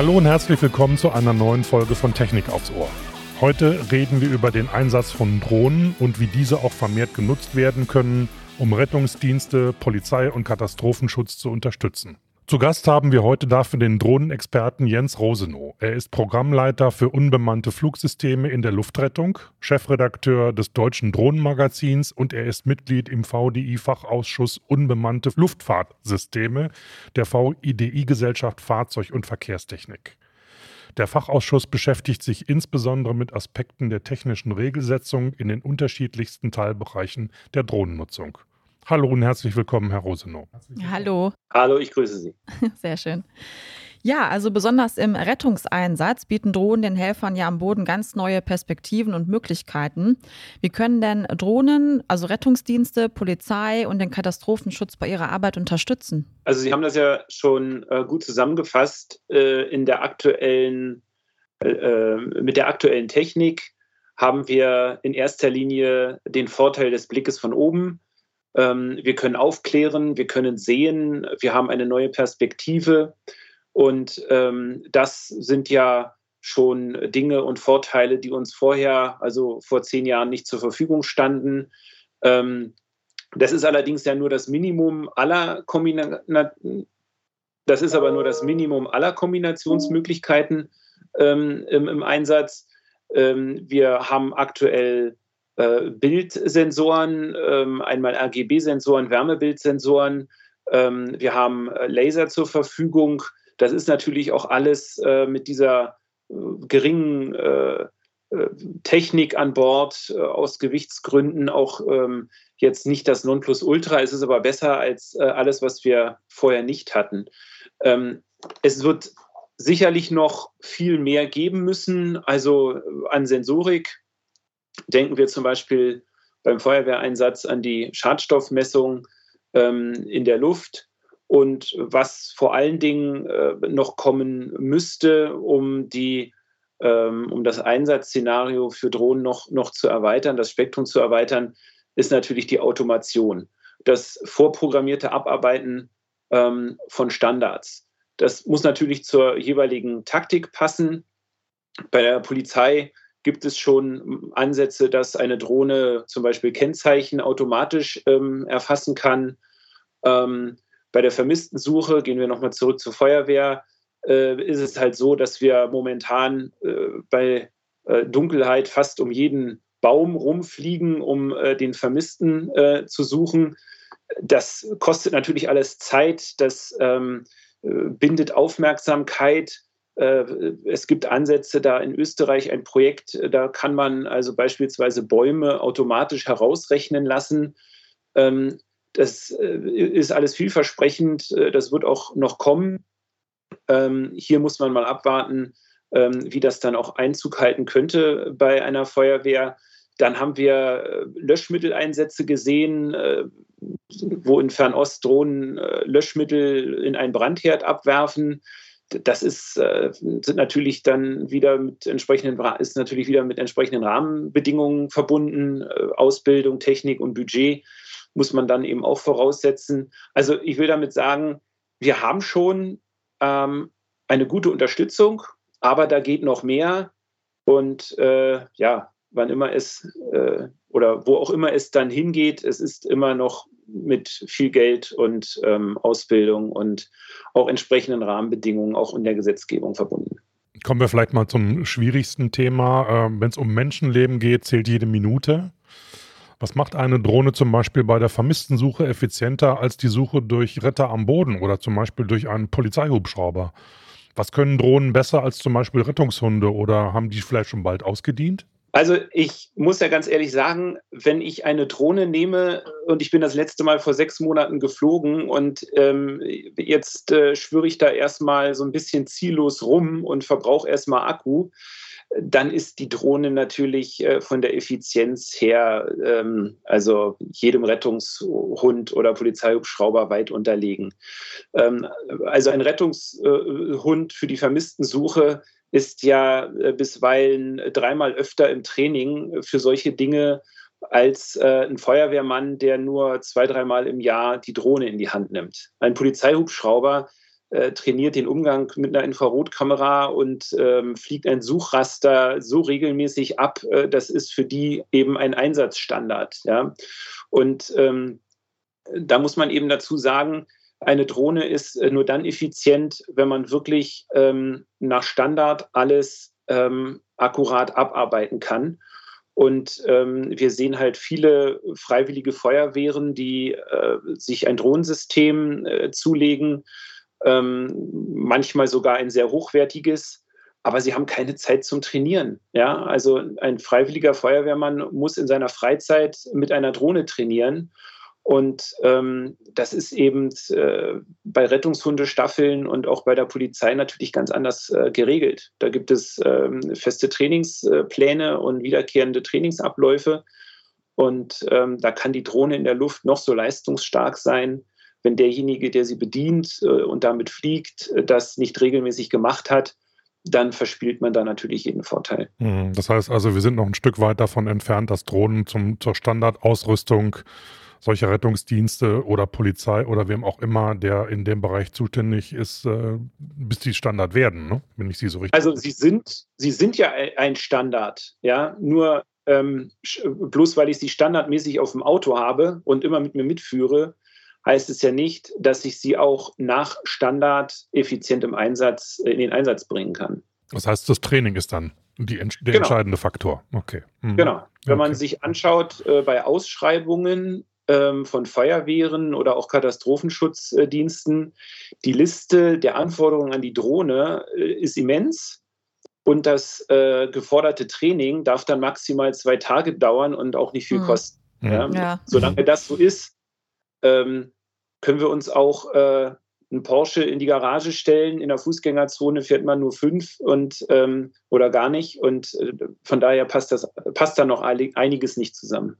Hallo und herzlich willkommen zu einer neuen Folge von Technik aufs Ohr. Heute reden wir über den Einsatz von Drohnen und wie diese auch vermehrt genutzt werden können, um Rettungsdienste, Polizei und Katastrophenschutz zu unterstützen. Zu Gast haben wir heute dafür den Drohnenexperten Jens Rosenow. Er ist Programmleiter für unbemannte Flugsysteme in der Luftrettung, Chefredakteur des Deutschen Drohnenmagazins und er ist Mitglied im VDI-Fachausschuss Unbemannte Luftfahrtsysteme der VIDI-Gesellschaft Fahrzeug- und Verkehrstechnik. Der Fachausschuss beschäftigt sich insbesondere mit Aspekten der technischen Regelsetzung in den unterschiedlichsten Teilbereichen der Drohnennutzung. Hallo und herzlich willkommen, Herr Rosenow. Hallo. Hallo, ich grüße Sie. Sehr schön. Ja, also besonders im Rettungseinsatz bieten Drohnen den Helfern ja am Boden ganz neue Perspektiven und Möglichkeiten. Wie können denn Drohnen, also Rettungsdienste, Polizei und den Katastrophenschutz bei ihrer Arbeit unterstützen? Also Sie haben das ja schon äh, gut zusammengefasst. Äh, in der aktuellen, äh, mit der aktuellen Technik haben wir in erster Linie den Vorteil des Blickes von oben. Ähm, wir können aufklären, wir können sehen, wir haben eine neue Perspektive. Und ähm, das sind ja schon Dinge und Vorteile, die uns vorher, also vor zehn Jahren, nicht zur Verfügung standen. Ähm, das ist allerdings ja nur das Minimum aller Kombinationen. Das ist aber nur das Minimum aller Kombinationsmöglichkeiten ähm, im, im, Einsatz. Ähm, wir haben aktuell äh, Bildsensoren, ähm, einmal RGB-Sensoren, Wärmebildsensoren. Ähm, wir haben äh, Laser zur Verfügung. Das ist natürlich auch alles äh, mit dieser geringen Technik an Bord aus Gewichtsgründen auch ähm, jetzt nicht das Nonplusultra. Es ist aber besser als alles, was wir vorher nicht hatten. Es wird sicherlich noch viel mehr geben müssen, also an Sensorik, Denken wir zum Beispiel beim Feuerwehreinsatz an die Schadstoffmessung ähm, in der Luft und was vor allen Dingen äh, noch kommen müsste, um die ähm, um das Einsatzszenario für Drohnen noch, noch zu erweitern, das Spektrum zu erweitern, ist natürlich die Automation. Das vorprogrammierte Abarbeiten ähm, von Standards. Das muss natürlich zur jeweiligen Taktik passen. Bei der Polizei gibt es schon Ansätze, dass eine Drohne zum Beispiel Kennzeichen automatisch ähm, erfassen kann. Ähm, bei der vermissten Suche, gehen wir nochmal zurück zur Feuerwehr, äh, ist es halt so, dass wir momentan äh, bei äh, Dunkelheit fast um jeden Baum rumfliegen, um äh, den Vermissten äh, zu suchen. Das kostet natürlich alles Zeit, das ähm, äh, bindet Aufmerksamkeit es gibt Ansätze da in Österreich, ein Projekt, äh, da kann man also beispielsweise Bäume automatisch herausrechnen lassen. Ähm, das äh, ist alles vielversprechend, das wird auch noch kommen. Ähm, hier muss man mal abwarten, ähm, wie das dann auch Einzug halten könnte bei einer Feuerwehr. Dann haben wir Löschmitteleinsätze gesehen, wo in Fernost Drohnen Löschmittel in einen Brandherd abwerfen das ist, äh, sind natürlich dann wieder mit entsprechenden, ist natürlich wieder mit entsprechenden Rahmenbedingungen verbunden. Äh, Ausbildung, Technik und Budget muss man dann eben auch voraussetzen. Also ich will damit sagen, wir haben schon ähm, eine gute Unterstützung, aber da geht noch mehr. Und äh, ja, wann immer es äh, oder wo auch immer es dann hingeht, es ist immer noch mit viel Geld und ähm, Ausbildung und auch entsprechenden Rahmenbedingungen auch in der Gesetzgebung verbunden. Kommen wir vielleicht mal zum schwierigsten Thema. Ähm, Wenn es um Menschenleben geht, zählt jede Minute. Was macht eine Drohne zum Beispiel bei der vermissten Suche effizienter als die Suche durch Retter am Boden oder zum Beispiel durch einen Polizeihubschrauber? Was können Drohnen besser als zum Beispiel Rettungshunde oder haben die vielleicht schon bald ausgedient? Also ich muss ja ganz ehrlich sagen, wenn ich eine Drohne nehme und ich bin das letzte Mal vor sechs Monaten geflogen und ähm, jetzt äh, schwöre ich da erstmal so ein bisschen ziellos rum und verbrauche erstmal Akku, dann ist die Drohne natürlich äh, von der Effizienz her, ähm, also jedem Rettungshund oder Polizeihubschrauber weit unterlegen. Ähm, also ein Rettungshund für die vermissten Suche ist ja äh, bisweilen dreimal öfter im Training für solche Dinge als äh, ein Feuerwehrmann, der nur zwei, dreimal im Jahr die Drohne in die Hand nimmt. Ein Polizeihubschrauber äh, trainiert den Umgang mit einer Infrarotkamera und ähm, fliegt ein Suchraster so regelmäßig ab, äh, das ist für die eben ein Einsatzstandard. Ja? Und ähm, da muss man eben dazu sagen, eine Drohne ist äh, nur dann effizient, wenn man wirklich ähm, nach Standard alles ähm, akkurat abarbeiten kann. Und ähm, wir sehen halt viele freiwillige Feuerwehren, die äh, sich ein Drohnensystem äh, zulegen, ähm, manchmal sogar ein sehr hochwertiges, aber sie haben keine Zeit zum Trainieren. Ja, also ein freiwilliger Feuerwehrmann muss in seiner Freizeit mit einer Drohne trainieren. Und ähm, das ist eben äh, bei Rettungshundestaffeln und auch bei der Polizei natürlich ganz anders äh, geregelt. Da gibt es ähm, feste Trainingspläne und wiederkehrende Trainingsabläufe. Und ähm, da kann die Drohne in der Luft noch so leistungsstark sein, wenn derjenige, der sie bedient äh, und damit fliegt, äh, das nicht regelmäßig gemacht hat, dann verspielt man da natürlich jeden Vorteil. Mhm. Das heißt also, wir sind noch ein Stück weit davon entfernt, dass Drohnen zum, zur Standardausrüstung solche Rettungsdienste oder Polizei oder wem auch immer, der in dem Bereich zuständig ist, äh, bis die Standard werden, ne? wenn ich sie so richtig. Also sie sind, sie sind ja ein Standard, ja. Nur ähm, bloß weil ich sie standardmäßig auf dem Auto habe und immer mit mir mitführe, heißt es ja nicht, dass ich sie auch nach Standard effizient im Einsatz, in den Einsatz bringen kann. Das heißt, das Training ist dann die, der genau. entscheidende Faktor. Okay. Mhm. Genau. Wenn okay. man sich anschaut, äh, bei Ausschreibungen von Feuerwehren oder auch Katastrophenschutzdiensten. Die Liste der Anforderungen an die Drohne äh, ist immens. Und das äh, geforderte Training darf dann maximal zwei Tage dauern und auch nicht viel mhm. kosten. Ja? Ja. Solange das so ist, ähm, können wir uns auch äh, einen Porsche in die Garage stellen. In der Fußgängerzone fährt man nur fünf und ähm, oder gar nicht. Und äh, von daher passt das passt da noch einiges nicht zusammen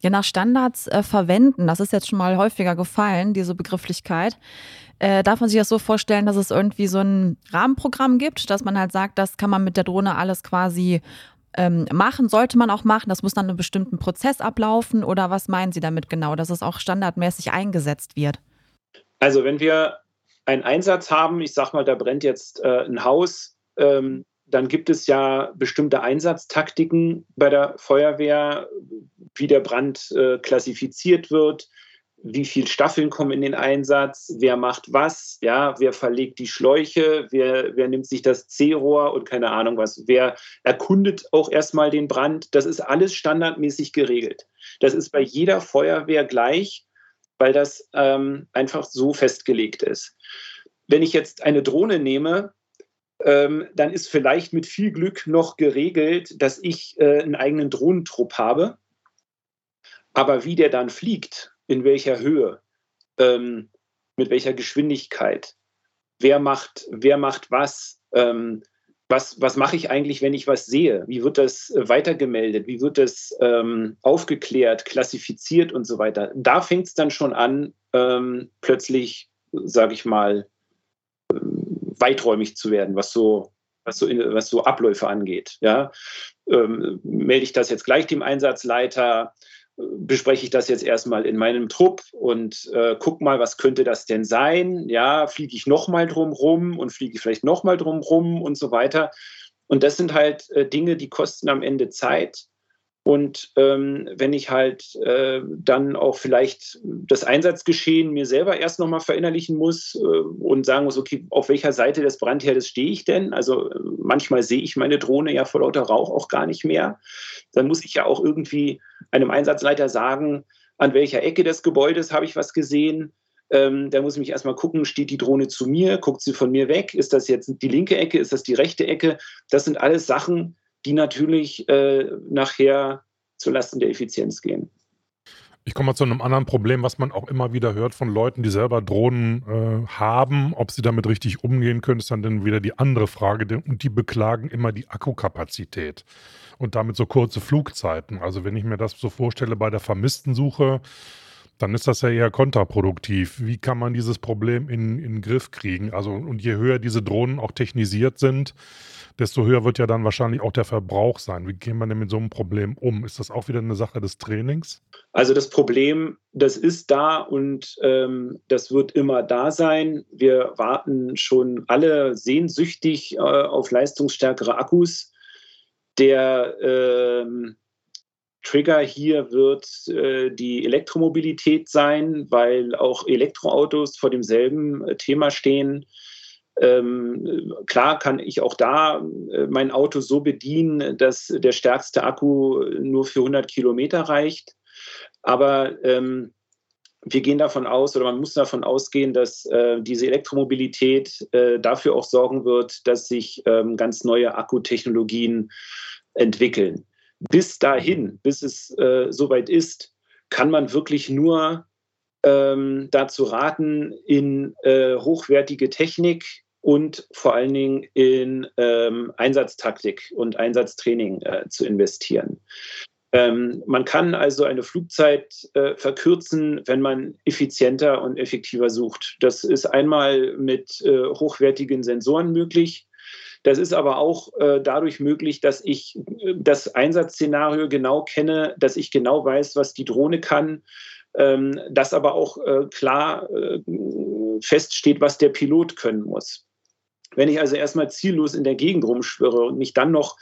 ja nach Standards äh, verwenden. Das ist jetzt schon mal häufiger gefallen, diese Begrifflichkeit. Äh, darf man sich das so vorstellen, dass es irgendwie so ein Rahmenprogramm gibt, dass man halt sagt, das kann man mit der Drohne alles quasi ähm, machen, sollte man auch machen, das muss dann einen bestimmten Prozess ablaufen oder was meinen Sie damit genau, dass es auch standardmäßig eingesetzt wird? Also wenn wir einen Einsatz haben, ich sag mal, da brennt jetzt äh, ein Haus, ähm, dann gibt es ja bestimmte Einsatztaktiken bei der Feuerwehr, wie der Brand äh, klassifiziert wird, wie viele Staffeln kommen in den Einsatz, wer macht was, ja, wer verlegt die Schläuche, wer, wer nimmt sich das C-Rohr und keine Ahnung was, wer erkundet auch erstmal den Brand. Das ist alles standardmäßig geregelt. Das ist bei jeder Feuerwehr gleich, weil das ähm, einfach so festgelegt ist. Wenn ich jetzt eine Drohne nehme, ähm, dann ist vielleicht mit viel Glück noch geregelt, dass ich äh, einen eigenen Drohnentrupp habe. Aber wie der dann fliegt, in welcher Höhe, ähm, mit welcher Geschwindigkeit, wer macht, wer macht was, ähm, was, was mache ich eigentlich, wenn ich was sehe? Wie wird das äh, weitergemeldet? Wie wird das ähm, aufgeklärt, klassifiziert und so weiter? Da fängt es dann schon an, ähm, plötzlich, sage ich mal, weiträumig zu werden, was so, was so, was so Abläufe angeht. Ja? Ähm, melde ich das jetzt gleich dem Einsatzleiter? bespreche ich das jetzt erstmal in meinem Trupp und äh, guck mal, was könnte das denn sein? Ja, fliege ich nochmal drum rum und fliege ich vielleicht nochmal drum rum und so weiter. Und das sind halt äh, Dinge, die kosten am Ende Zeit. Und ähm, wenn ich halt äh, dann auch vielleicht das Einsatzgeschehen mir selber erst nochmal verinnerlichen muss äh, und sagen muss, okay, auf welcher Seite des Brandherdes stehe ich denn? Also manchmal sehe ich meine Drohne ja vor lauter Rauch auch gar nicht mehr. Dann muss ich ja auch irgendwie einem Einsatzleiter sagen, an welcher Ecke des Gebäudes habe ich was gesehen. Ähm, da muss ich mich erstmal gucken, steht die Drohne zu mir, guckt sie von mir weg? Ist das jetzt die linke Ecke, ist das die rechte Ecke? Das sind alles Sachen, die natürlich äh, nachher zulasten der Effizienz gehen. Ich komme mal zu einem anderen Problem, was man auch immer wieder hört von Leuten, die selber Drohnen äh, haben. Ob sie damit richtig umgehen können, ist dann, wieder die andere Frage. Und die beklagen immer die Akkukapazität und damit so kurze Flugzeiten. Also wenn ich mir das so vorstelle bei der Vermisstensuche, dann ist das ja eher kontraproduktiv. Wie kann man dieses Problem in, in den Griff kriegen? Also, und je höher diese Drohnen auch technisiert sind, desto höher wird ja dann wahrscheinlich auch der Verbrauch sein. Wie gehen wir denn mit so einem Problem um? Ist das auch wieder eine Sache des Trainings? Also das Problem, das ist da und ähm, das wird immer da sein. Wir warten schon alle sehnsüchtig äh, auf leistungsstärkere Akkus. Der ähm, Trigger hier wird äh, die Elektromobilität sein, weil auch Elektroautos vor demselben äh, Thema stehen. Ähm, klar kann ich auch da äh, mein Auto so bedienen, dass der stärkste Akku nur für 100 Kilometer reicht. Aber ähm, wir gehen davon aus oder man muss davon ausgehen, dass äh, diese Elektromobilität äh, dafür auch sorgen wird, dass sich ähm, ganz neue Akkutechnologien entwickeln. Bis dahin, bis es äh, soweit ist, kann man wirklich nur ähm, dazu raten, in äh, hochwertige Technik und vor allen Dingen in ähm, Einsatztaktik und Einsatztraining äh, zu investieren. Ähm, man kann also eine Flugzeit äh, verkürzen, wenn man effizienter und effektiver sucht. Das ist einmal mit äh, hochwertigen Sensoren möglich. Das ist aber auch äh, dadurch möglich, dass ich äh, das Einsatzszenario genau kenne, dass ich genau weiß, was die Drohne kann, ähm, dass aber auch äh, klar äh, feststeht, was der Pilot können muss. Wenn ich also erstmal ziellos in der Gegend rumschwirre und mich dann noch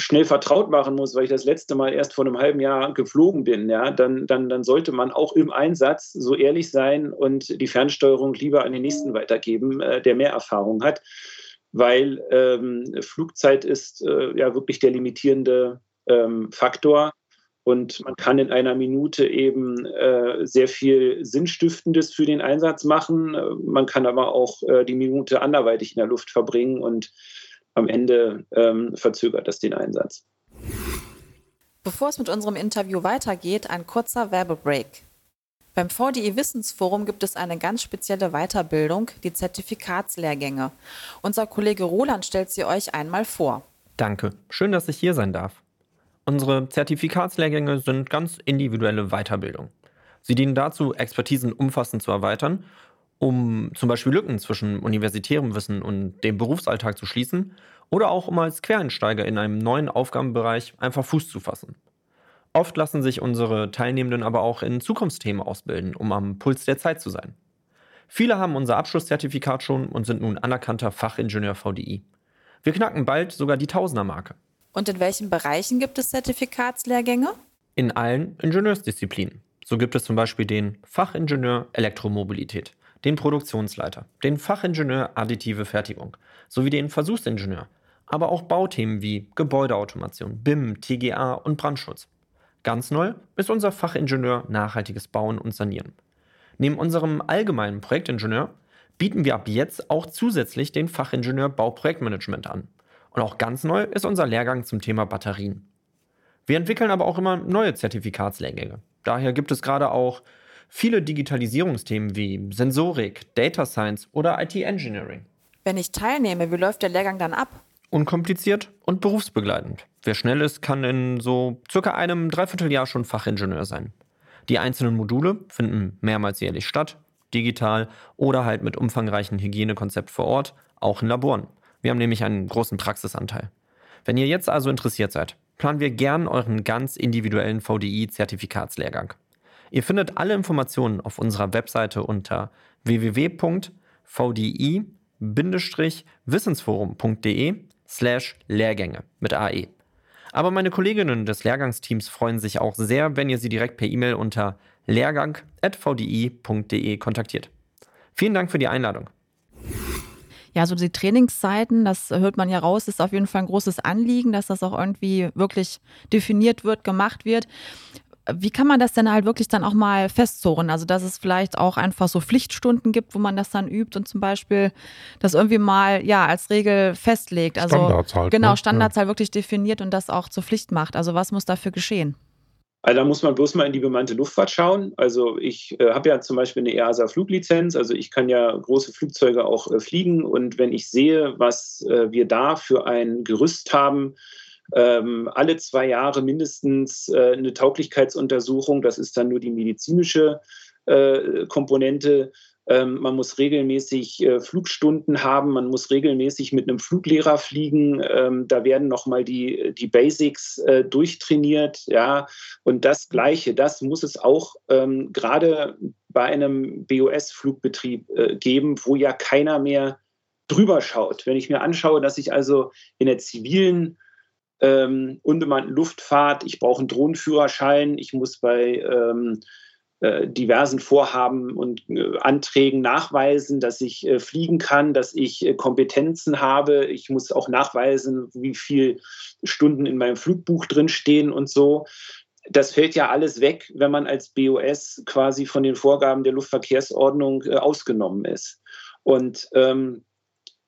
schnell vertraut machen muss, weil ich das letzte Mal erst vor einem halben Jahr geflogen bin, ja, dann, dann, dann sollte man auch im Einsatz so ehrlich sein und die Fernsteuerung lieber an den nächsten weitergeben, äh, der mehr Erfahrung hat, weil ähm, Flugzeit ist äh, ja wirklich der limitierende ähm, Faktor. Und man kann in einer Minute eben äh, sehr viel Sinnstiftendes für den Einsatz machen. Man kann aber auch äh, die Minute anderweitig in der Luft verbringen und am Ende ähm, verzögert das den Einsatz. Bevor es mit unserem Interview weitergeht, ein kurzer Werbebreak. Beim VDI Wissensforum gibt es eine ganz spezielle Weiterbildung, die Zertifikatslehrgänge. Unser Kollege Roland stellt sie euch einmal vor. Danke. Schön, dass ich hier sein darf. Unsere Zertifikatslehrgänge sind ganz individuelle Weiterbildung. Sie dienen dazu, Expertisen umfassend zu erweitern um zum Beispiel Lücken zwischen universitärem Wissen und dem Berufsalltag zu schließen oder auch um als Quereinsteiger in einem neuen Aufgabenbereich einfach Fuß zu fassen. Oft lassen sich unsere Teilnehmenden aber auch in Zukunftsthemen ausbilden, um am Puls der Zeit zu sein. Viele haben unser Abschlusszertifikat schon und sind nun anerkannter Fachingenieur VDI. Wir knacken bald sogar die Tausendermarke. Und in welchen Bereichen gibt es Zertifikatslehrgänge? In allen Ingenieursdisziplinen. So gibt es zum Beispiel den Fachingenieur Elektromobilität, den Produktionsleiter, den Fachingenieur additive Fertigung sowie den Versuchsingenieur, aber auch Bauthemen wie Gebäudeautomation, BIM, TGA und Brandschutz. Ganz neu ist unser Fachingenieur nachhaltiges Bauen und Sanieren. Neben unserem allgemeinen Projektingenieur bieten wir ab jetzt auch zusätzlich den Fachingenieur Bauprojektmanagement an. Und auch ganz neu ist unser Lehrgang zum Thema Batterien. Wir entwickeln aber auch immer neue Zertifikatslehrgänge. Daher gibt es gerade auch viele Digitalisierungsthemen wie Sensorik, Data Science oder IT Engineering. Wenn ich teilnehme, wie läuft der Lehrgang dann ab? Unkompliziert und berufsbegleitend. Wer schnell ist, kann in so circa einem Dreivierteljahr schon Fachingenieur sein. Die einzelnen Module finden mehrmals jährlich statt, digital oder halt mit umfangreichen Hygienekonzept vor Ort, auch in Laboren. Wir haben nämlich einen großen Praxisanteil. Wenn ihr jetzt also interessiert seid, planen wir gern euren ganz individuellen VDI-Zertifikatslehrgang. Ihr findet alle Informationen auf unserer Webseite unter www.vdi-wissensforum.de slash Lehrgänge mit AE. Aber meine Kolleginnen des Lehrgangsteams freuen sich auch sehr, wenn ihr sie direkt per E-Mail unter lehrgang.vdi.de kontaktiert. Vielen Dank für die Einladung. Ja, so die Trainingszeiten, das hört man ja raus, ist auf jeden Fall ein großes Anliegen, dass das auch irgendwie wirklich definiert wird, gemacht wird wie kann man das denn halt wirklich dann auch mal festzurren? Also, dass es vielleicht auch einfach so Pflichtstunden gibt, wo man das dann übt und zum Beispiel das irgendwie mal ja als Regel festlegt. Also Standards halt, genau, ne? Standards halt wirklich definiert und das auch zur Pflicht macht. Also was muss dafür geschehen? Also da muss man bloß mal in die bemannte Luftfahrt schauen. Also ich äh, habe ja zum Beispiel eine EASA-Fluglizenz, also ich kann ja große Flugzeuge auch äh, fliegen und wenn ich sehe, was äh, wir da für ein Gerüst haben, ähm, alle zwei Jahre mindestens äh, eine Tauglichkeitsuntersuchung. Das ist dann nur die medizinische äh, Komponente. Ähm, man muss regelmäßig äh, Flugstunden haben, man muss regelmäßig mit einem Fluglehrer fliegen. Ähm, da werden nochmal die, die Basics äh, durchtrainiert. Ja. Und das Gleiche, das muss es auch ähm, gerade bei einem BOS-Flugbetrieb äh, geben, wo ja keiner mehr drüber schaut. Wenn ich mir anschaue, dass ich also in der zivilen ähm, unbemannten Luftfahrt, ich brauche einen Drohnenführerschein, ich muss bei ähm, äh, diversen Vorhaben und äh, Anträgen nachweisen, dass ich äh, fliegen kann, dass ich äh, Kompetenzen habe. Ich muss auch nachweisen, wie viele Stunden in meinem Flugbuch drinstehen und so. Das fällt ja alles weg, wenn man als BOS quasi von den Vorgaben der Luftverkehrsordnung äh, ausgenommen ist. Und ähm,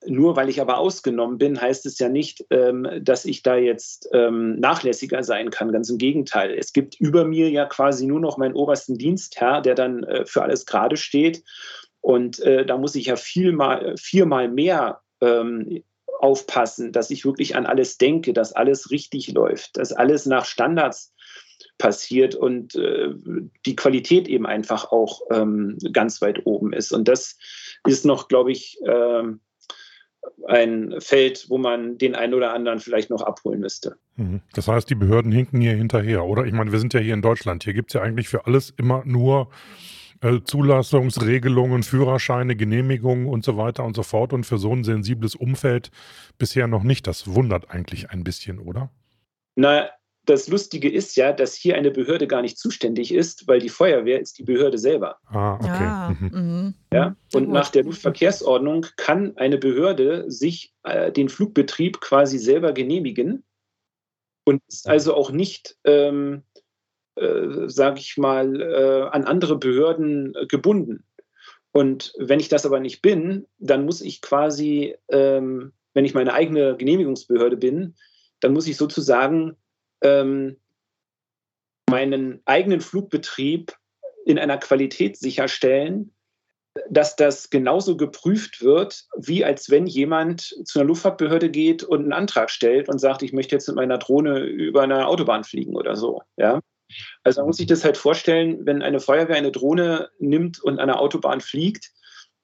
nur weil ich aber ausgenommen bin, heißt es ja nicht, ähm, dass ich da jetzt ähm, nachlässiger sein kann. Ganz im Gegenteil. Es gibt über mir ja quasi nur noch meinen obersten Dienstherr, der dann äh, für alles gerade steht. Und äh, da muss ich ja vielmal, viermal mehr ähm, aufpassen, dass ich wirklich an alles denke, dass alles richtig läuft, dass alles nach Standards passiert und äh, die Qualität eben einfach auch ähm, ganz weit oben ist. Und das ist noch, glaube ich, ähm, ein Feld, wo man den einen oder anderen vielleicht noch abholen müsste. Mhm. Das heißt, die Behörden hinken hier hinterher, oder? Ich meine, wir sind ja hier in Deutschland. Hier gibt es ja eigentlich für alles immer nur äh, Zulassungsregelungen, Führerscheine, Genehmigungen und so weiter und so fort. Und für so ein sensibles Umfeld bisher noch nicht. Das wundert eigentlich ein bisschen, oder? Na, das Lustige ist ja, dass hier eine Behörde gar nicht zuständig ist, weil die Feuerwehr ist die Behörde selber. Ah, okay. Ja, mhm. mhm. Ja? Und nach der Luftverkehrsordnung kann eine Behörde sich äh, den Flugbetrieb quasi selber genehmigen und ist also auch nicht, ähm, äh, sage ich mal, äh, an andere Behörden äh, gebunden. Und wenn ich das aber nicht bin, dann muss ich quasi, ähm, wenn ich meine eigene Genehmigungsbehörde bin, dann muss ich sozusagen ähm, meinen eigenen Flugbetrieb in einer Qualität sicherstellen, dass das genauso geprüft wird, wie als wenn jemand zu einer Luftfahrtbehörde geht und einen Antrag stellt und sagt, ich möchte jetzt mit meiner Drohne über eine Autobahn fliegen oder so. Ja? Also man muss sich das halt vorstellen, wenn eine Feuerwehr eine Drohne nimmt und an einer Autobahn fliegt,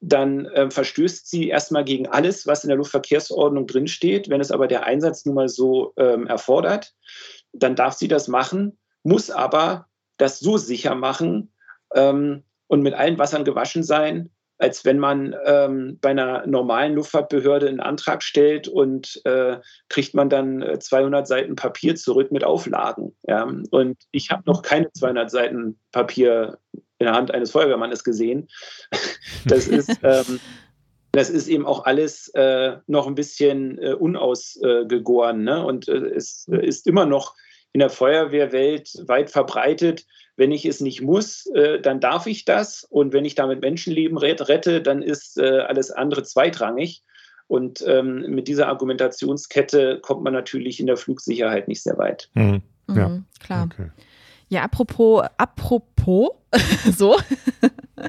dann äh, verstößt sie erstmal gegen alles, was in der Luftverkehrsordnung drinsteht. Wenn es aber der Einsatz nun mal so ähm, erfordert, dann darf sie das machen, muss aber das so sicher machen ähm, und mit allen Wassern gewaschen sein, als wenn man ähm, bei einer normalen Luftfahrtbehörde einen Antrag stellt und äh, kriegt man dann 200 äh, Seiten Papier zurück mit Auflagen. Ja? Und ich habe noch keine 200 Seiten Papier in der Hand eines Feuerwehrmannes gesehen. Das ist, ähm, das ist eben auch alles äh, noch ein bisschen äh, unausgegoren. Ne? Und äh, es ist immer noch in der Feuerwehrwelt weit verbreitet. Wenn ich es nicht muss, äh, dann darf ich das. Und wenn ich damit Menschenleben rette, dann ist äh, alles andere zweitrangig. Und ähm, mit dieser Argumentationskette kommt man natürlich in der Flugsicherheit nicht sehr weit. Mhm. Ja, mhm, klar. Okay. Ja, apropos, apropos, so,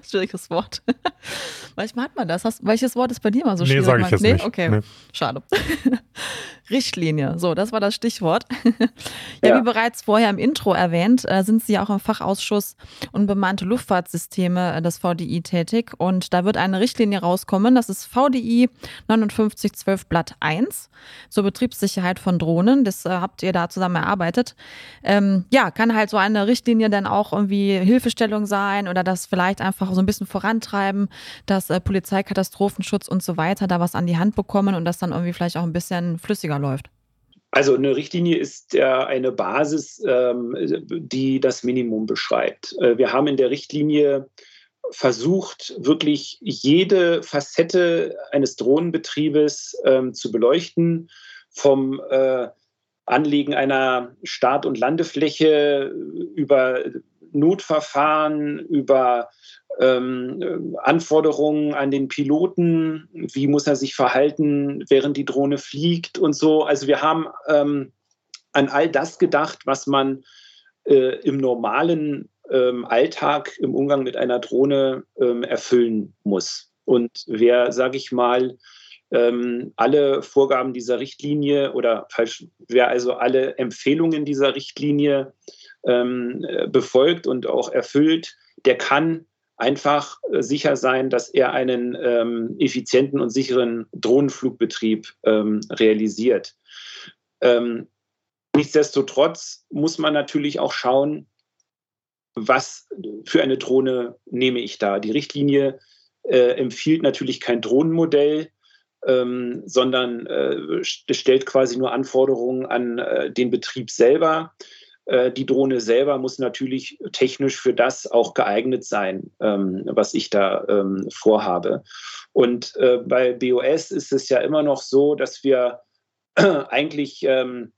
schwieriges Wort. Manchmal hat man das. Hast, welches Wort ist bei dir mal so schwierig? Nee, sage ich jetzt nee? nicht. Okay, nee. schade. Richtlinie, so, das war das Stichwort. ja, Ja. wie bereits vorher im Intro erwähnt, äh, sind Sie auch im Fachausschuss Unbemannte Luftfahrtsysteme äh, des VDI tätig und da wird eine Richtlinie rauskommen, das ist VDI 5912 Blatt 1 zur Betriebssicherheit von Drohnen. Das äh, habt ihr da zusammen erarbeitet. Ähm, ja, kann halt so eine Richtlinie dann auch irgendwie Hilfestellung sein oder das vielleicht einfach so ein bisschen vorantreiben, dass äh, Polizei, Katastrophenschutz und so weiter da was an die Hand bekommen und das dann irgendwie vielleicht auch ein bisschen flüssiger läuft. Also eine Richtlinie ist ja eine Basis, ähm, die das Minimum beschreibt. Äh, Wir haben in der Richtlinie versucht, wirklich jede Facette eines Drohnenbetriebes ähm, zu beleuchten, vom äh, Anlegen einer Start- und Landefläche über Notverfahren, über ähm, Anforderungen an den Piloten, wie muss er sich verhalten, während die Drohne fliegt und so. Also wir haben ähm, an all das gedacht, was man äh, im normalen ähm, Alltag im Umgang mit einer Drohne ähm, erfüllen muss. Und wer, sage ich mal, ähm, alle Vorgaben dieser Richtlinie oder falsch, wer also alle Empfehlungen dieser Richtlinie ähm, äh, befolgt und auch erfüllt, der kann einfach äh, sicher sein, dass er einen ähm, effizienten und sicheren Drohnenflugbetrieb ähm, realisiert. Ähm, nichtsdestotrotz muss man natürlich auch schauen, was für eine Drohne nehme ich da. Die Richtlinie äh, empfiehlt natürlich kein Drohnenmodell, ähm, sondern äh, stellt quasi nur Anforderungen an äh, den Betrieb selber. Äh, die Drohne selber muss natürlich technisch für das auch geeignet sein, ähm, was ich da ähm, vorhabe. Und äh, bei BOS ist es ja immer noch so, dass wir eigentlich ähm,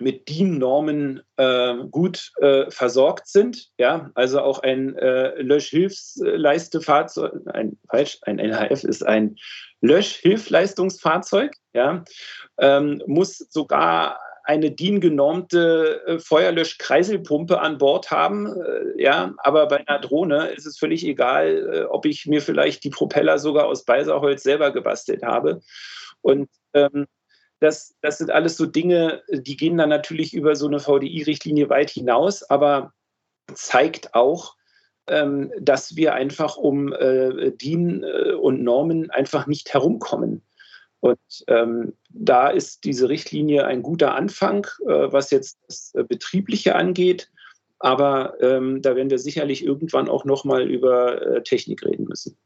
mit DIN-Normen äh, gut äh, versorgt sind. Ja, also auch ein äh, Löschhilfsleistefahrzeug, ein falsch, ein LHF ist ein Löschhilfleistungsfahrzeug. Ja, ähm, muss sogar eine DIN-genormte äh, Feuerlöschkreiselpumpe an Bord haben. Äh, ja, aber bei einer Drohne ist es völlig egal, äh, ob ich mir vielleicht die Propeller sogar aus Balsaholz selber gebastelt habe. Und ähm, das, das sind alles so Dinge, die gehen dann natürlich über so eine VDI-Richtlinie weit hinaus, aber zeigt auch, ähm, dass wir einfach um äh, DIN und Normen einfach nicht herumkommen. Und ähm, da ist diese Richtlinie ein guter Anfang, äh, was jetzt das äh, Betriebliche angeht. Aber ähm, da werden wir sicherlich irgendwann auch nochmal über äh, Technik reden müssen.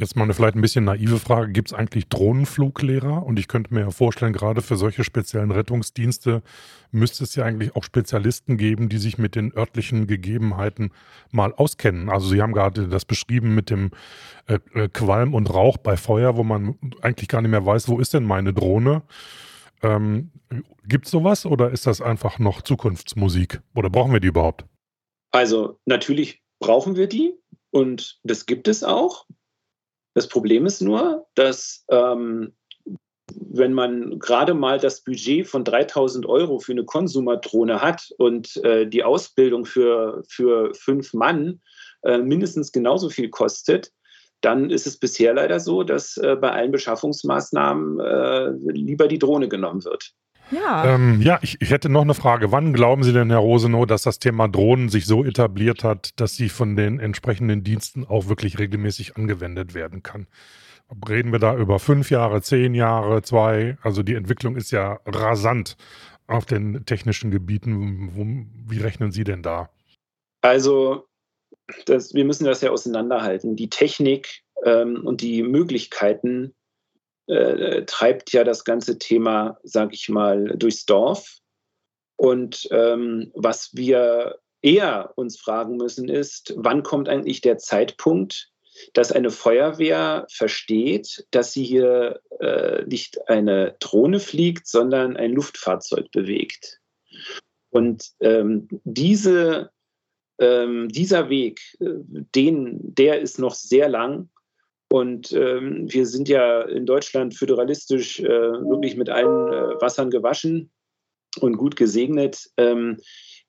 Jetzt mal eine vielleicht ein bisschen naive Frage. Gibt es eigentlich Drohnenfluglehrer? Und ich könnte mir ja vorstellen, gerade für solche speziellen Rettungsdienste müsste es ja eigentlich auch Spezialisten geben, die sich mit den örtlichen Gegebenheiten mal auskennen. Also Sie haben gerade das beschrieben mit dem äh, äh Qualm und Rauch bei Feuer, wo man eigentlich gar nicht mehr weiß, wo ist denn meine Drohne? Ähm, Gibt es sowas oder ist das einfach noch Zukunftsmusik? Oder brauchen wir die überhaupt? Also natürlich brauchen wir die und das gibt es auch. Das Problem ist nur, dass ähm, wenn man gerade mal das Budget von 3000 Euro für eine Konsumadrohne hat und äh, die Ausbildung für, für fünf Mann äh, mindestens genauso viel kostet, dann ist es bisher leider so, dass äh, bei allen Beschaffungsmaßnahmen äh, lieber die Drohne genommen wird. Ja, ähm, ja ich, ich, hätte noch eine Frage. Wann glauben Sie denn, Herr Rosenow, dass das Thema Drohnen sich so etabliert hat, dass sie von den entsprechenden Diensten auch wirklich regelmäßig angewendet werden kann? Reden wir da über fünf Jahre, zehn Jahre, zwei? Also die Entwicklung ist ja rasant auf den technischen Gebieten. Wie rechnen Sie denn da? Also das, wir müssen das ja auseinanderhalten. Die Technik ähm, und die Möglichkeiten äh, treibt ja das ganze Thema, sage ich mal, durchs Dorf. Und ähm, was wir eher uns fragen müssen, ist, wann kommt eigentlich der Zeitpunkt, dass eine Feuerwehr versteht, dass sie hier äh, nicht eine Drohne fliegt, sondern ein Luftfahrzeug bewegt. Und ähm, diese, ähm, dieser Weg, äh, den, der ist noch sehr lang. Und ähm, wir sind ja in Deutschland föderalistisch äh, wirklich mit allen äh, Wassern gewaschen und gut gesegnet. Ähm,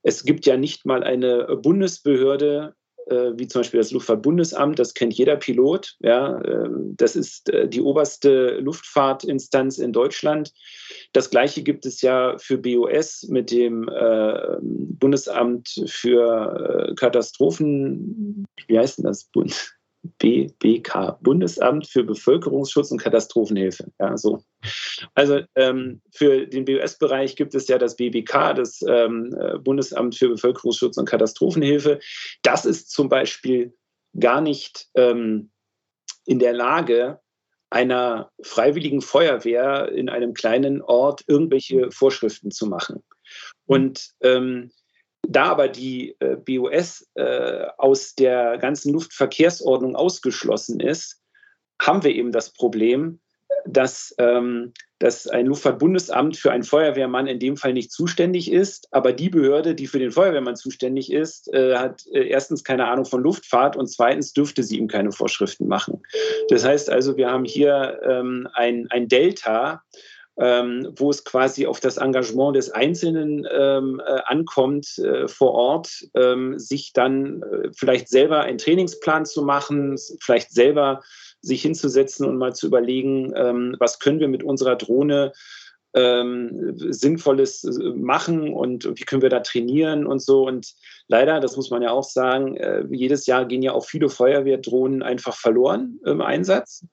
es gibt ja nicht mal eine Bundesbehörde, äh, wie zum Beispiel das Luftfahrtbundesamt, das kennt jeder Pilot. Ja, ähm, das ist äh, die oberste Luftfahrtinstanz in Deutschland. Das gleiche gibt es ja für BOS mit dem äh, Bundesamt für äh, Katastrophen. Wie heißt denn das? Bund? BBK, Bundesamt für Bevölkerungsschutz und Katastrophenhilfe. Ja, so. Also ähm, für den BOS-Bereich gibt es ja das BBK, das ähm, Bundesamt für Bevölkerungsschutz und Katastrophenhilfe. Das ist zum Beispiel gar nicht ähm, in der Lage, einer freiwilligen Feuerwehr in einem kleinen Ort irgendwelche Vorschriften zu machen. Und ähm, da aber die äh, BOS äh, aus der ganzen Luftverkehrsordnung ausgeschlossen ist, haben wir eben das Problem, dass, ähm, dass ein Luftfahrtbundesamt für einen Feuerwehrmann in dem Fall nicht zuständig ist, aber die Behörde, die für den Feuerwehrmann zuständig ist, äh, hat äh, erstens keine Ahnung von Luftfahrt und zweitens dürfte sie ihm keine Vorschriften machen. Das heißt also, wir haben hier ähm, ein, ein Delta, ähm, wo es quasi auf das Engagement des Einzelnen ähm, äh, ankommt, äh, vor Ort, ähm, sich dann äh, vielleicht selber einen Trainingsplan zu machen, vielleicht selber sich hinzusetzen und mal zu überlegen, ähm, was können wir mit unserer Drohne ähm, Sinnvolles äh, machen und wie können wir da trainieren und so. Und leider, das muss man ja auch sagen, äh, jedes Jahr gehen ja auch viele Feuerwehrdrohnen einfach verloren im Einsatz,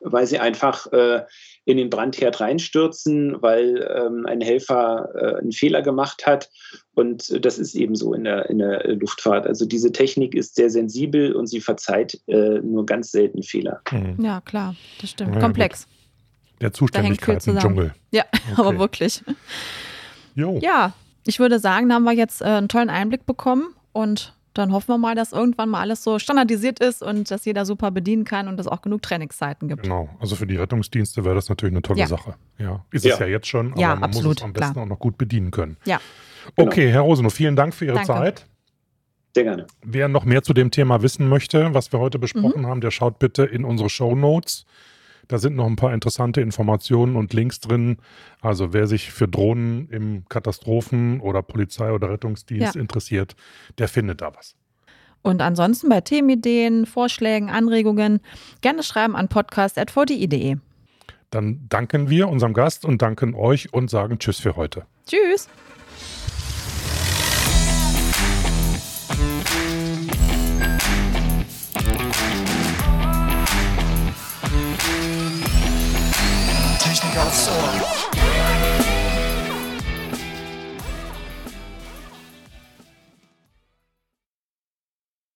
weil sie einfach äh, in den Brandherd reinstürzen, weil ähm, ein Helfer äh, einen Fehler gemacht hat. Und das ist eben so in der, in der Luftfahrt. Also diese Technik ist sehr sensibel und sie verzeiht äh, nur ganz selten Fehler. Mhm. Ja, klar, das stimmt. Ja, Komplex. Gut der Zuständigkeit im Dschungel. Ja, okay. aber wirklich. Jo. Ja, ich würde sagen, da haben wir jetzt äh, einen tollen Einblick bekommen und dann hoffen wir mal, dass irgendwann mal alles so standardisiert ist und dass jeder super bedienen kann und es auch genug Trainingszeiten gibt. Genau, also für die Rettungsdienste wäre das natürlich eine tolle ja. Sache. Ja, ist ja. es ja jetzt schon, aber ja, man absolut, muss es am besten klar. auch noch gut bedienen können. Ja. Okay, genau. Herr Rosenow, vielen Dank für Ihre Danke. Zeit. Sehr gerne. Wer noch mehr zu dem Thema wissen möchte, was wir heute besprochen mhm. haben, der schaut bitte in unsere Show Notes. Da sind noch ein paar interessante Informationen und Links drin. Also wer sich für Drohnen im Katastrophen- oder Polizei- oder Rettungsdienst Ja. interessiert, der findet da was. Und ansonsten bei Themenideen, Vorschlägen, Anregungen gerne schreiben an podcast.vdi.de. Dann danken wir unserem Gast und danken euch und sagen Tschüss für heute. Tschüss! Technik aufs Ohr.